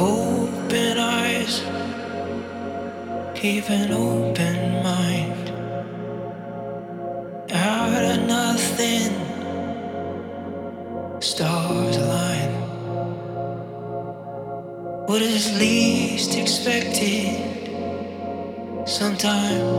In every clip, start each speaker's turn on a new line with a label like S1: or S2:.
S1: Open eyes, keep an open mind. Out of nothing, stars align. What is least expected? Sometimes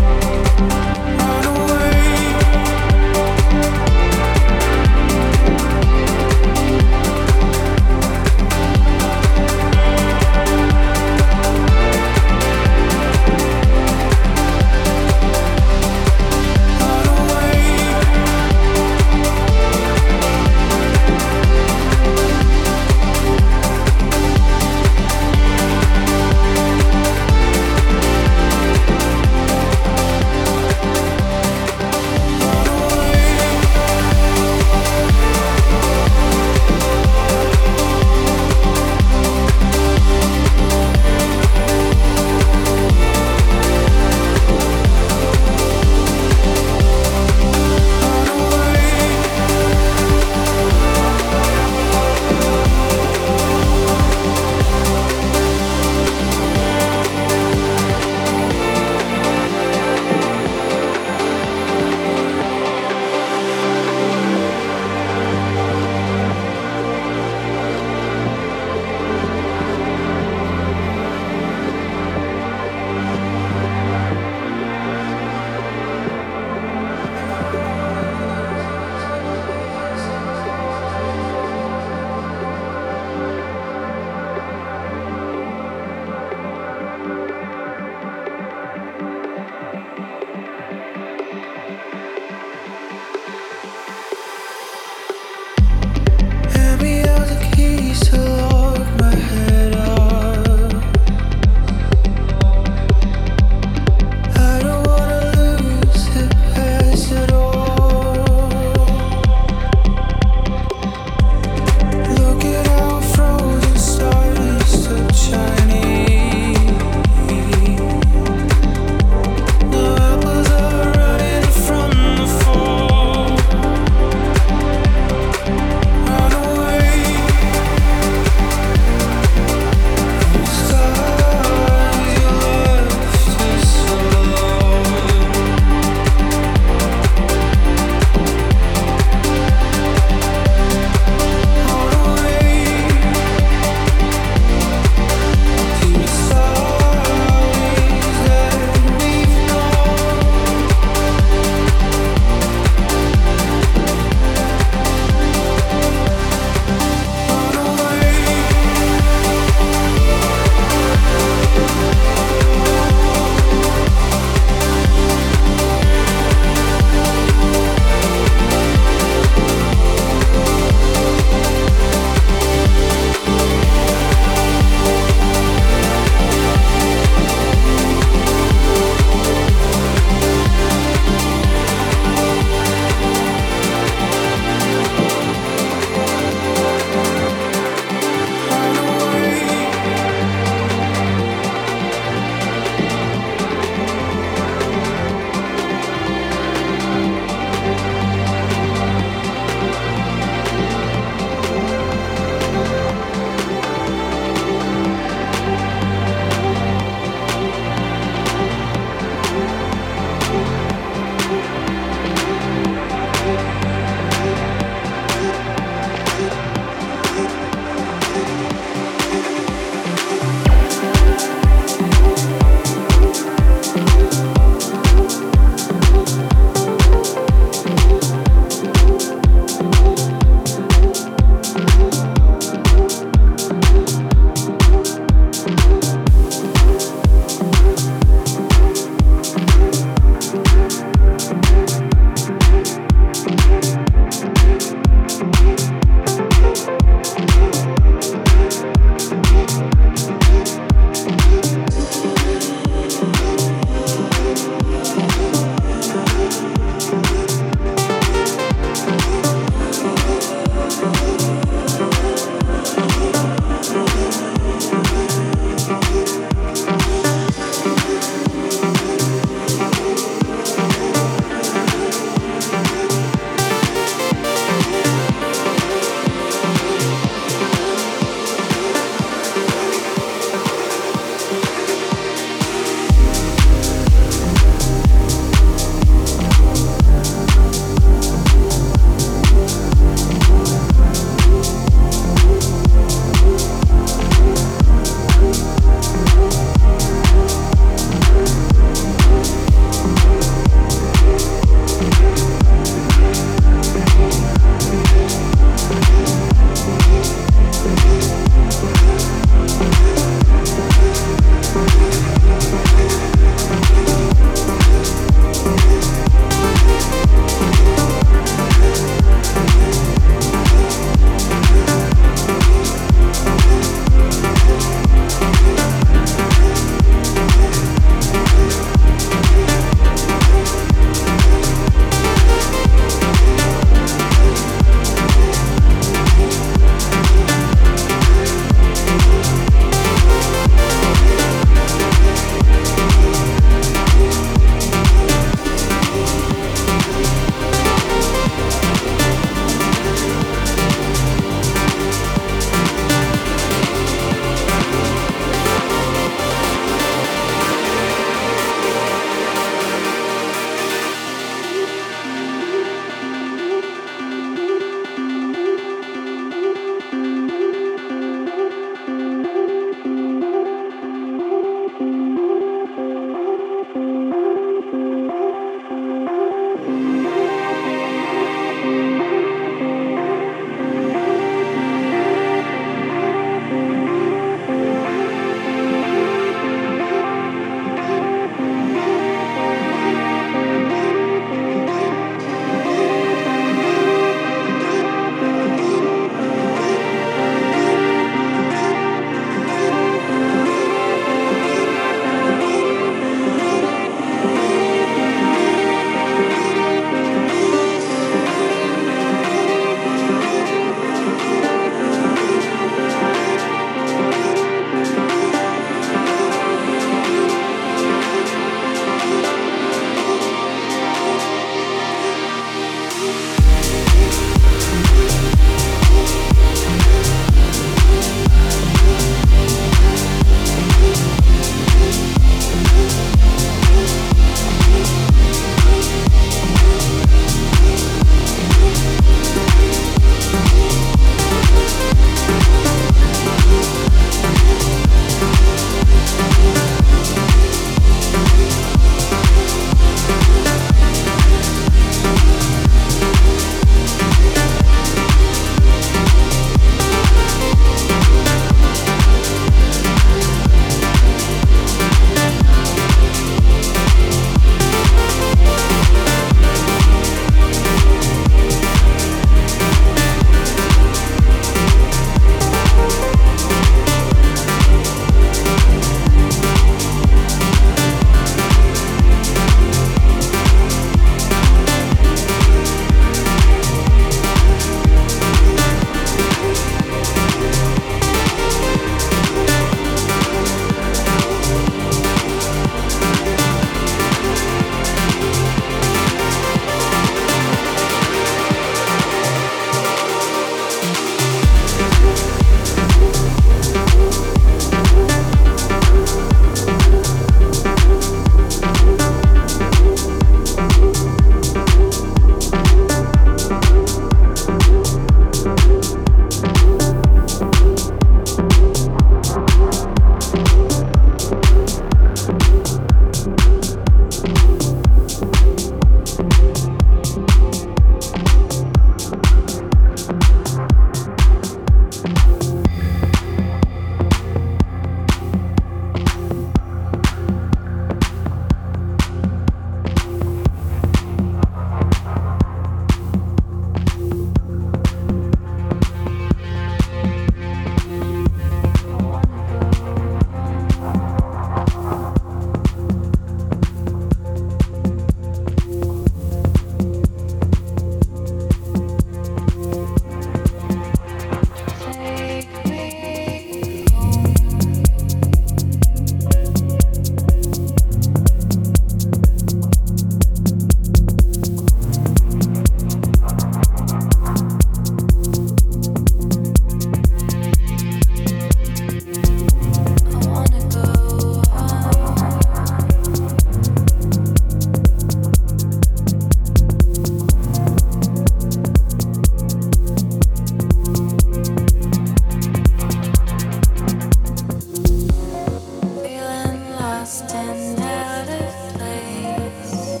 S1: stand out of place,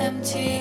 S1: empty.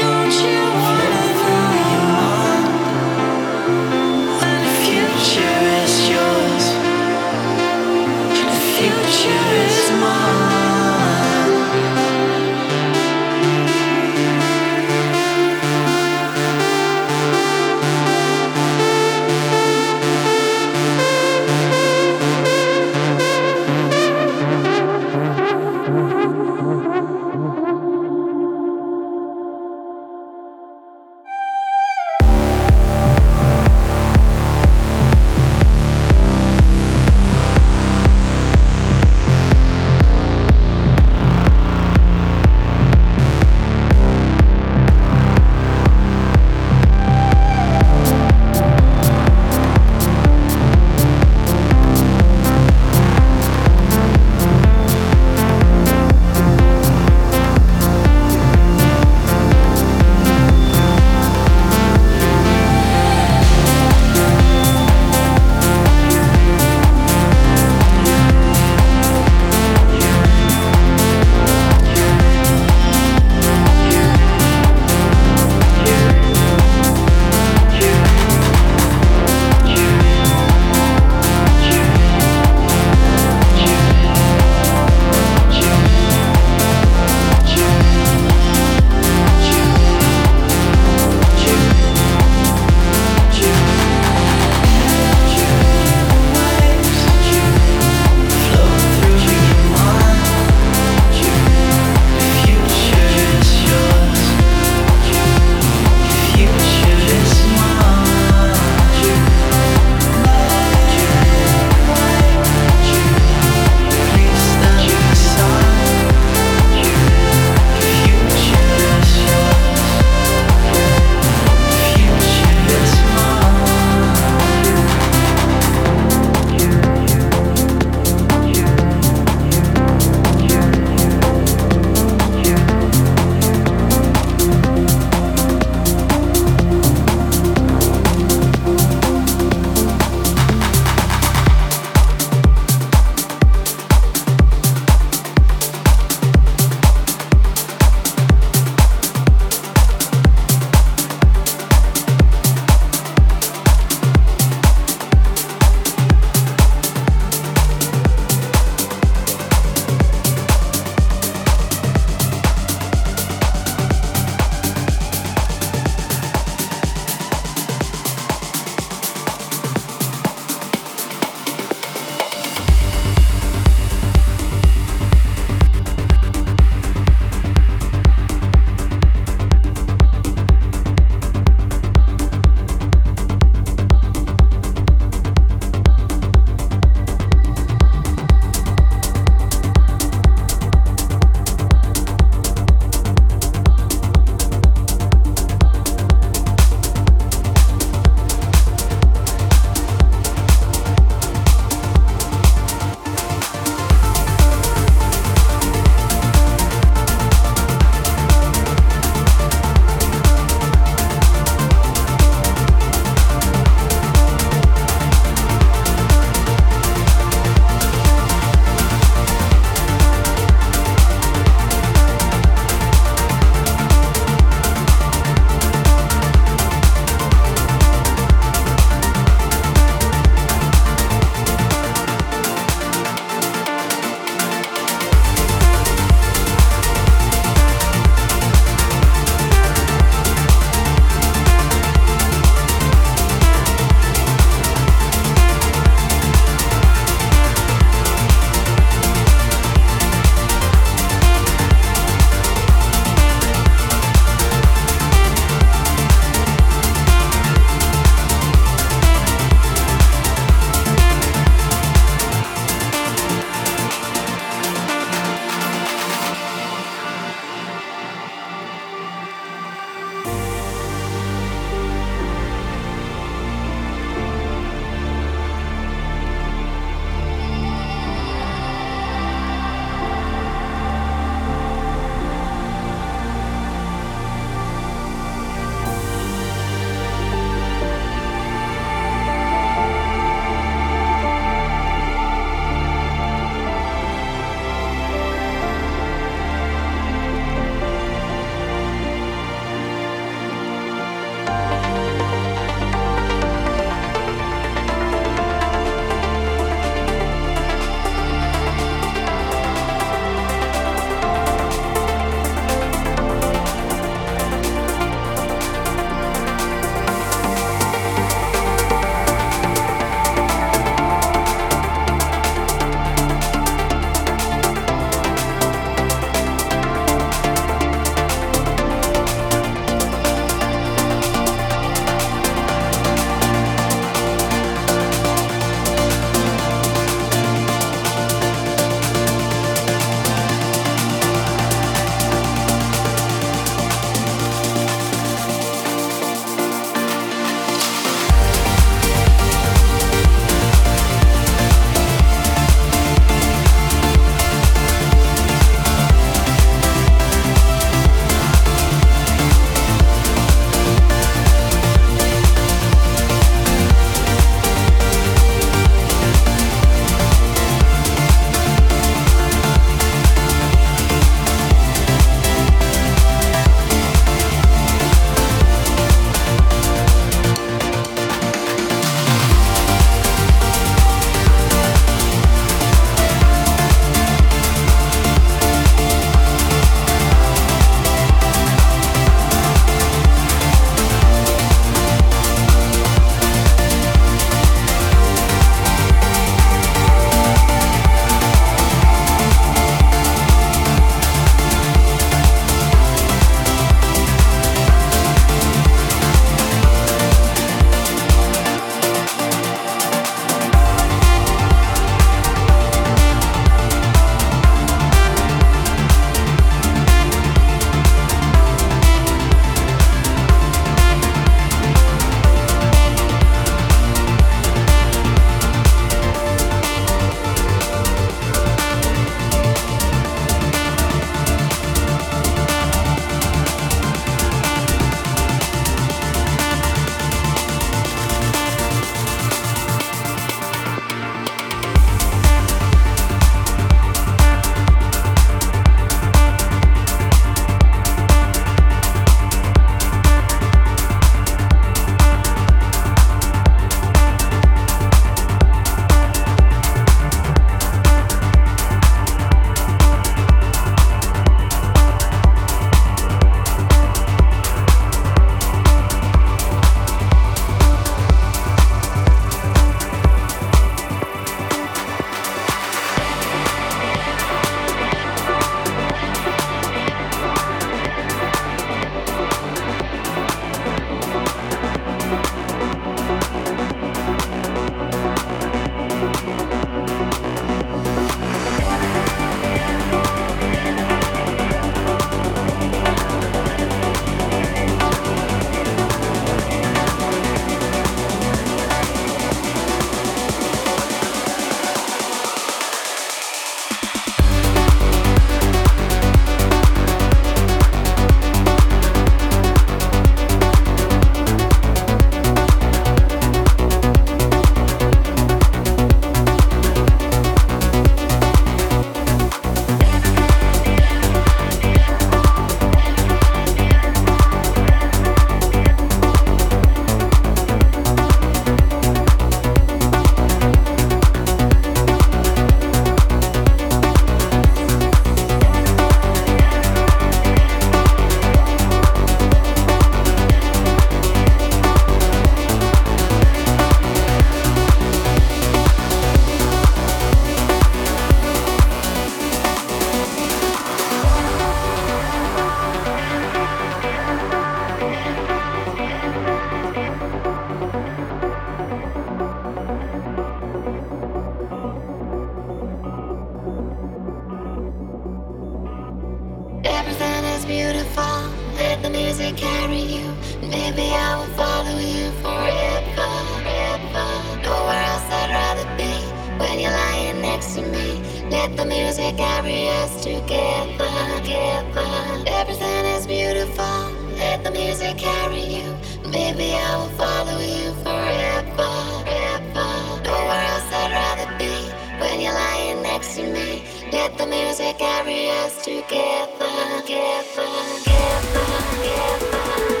S1: Music carry us together, together. Everything is beautiful. Let the music carry you. Baby, I will follow you forever, forever. Nowhere else I'd rather be when you're lying next to me. Let the music carry us together, together, together.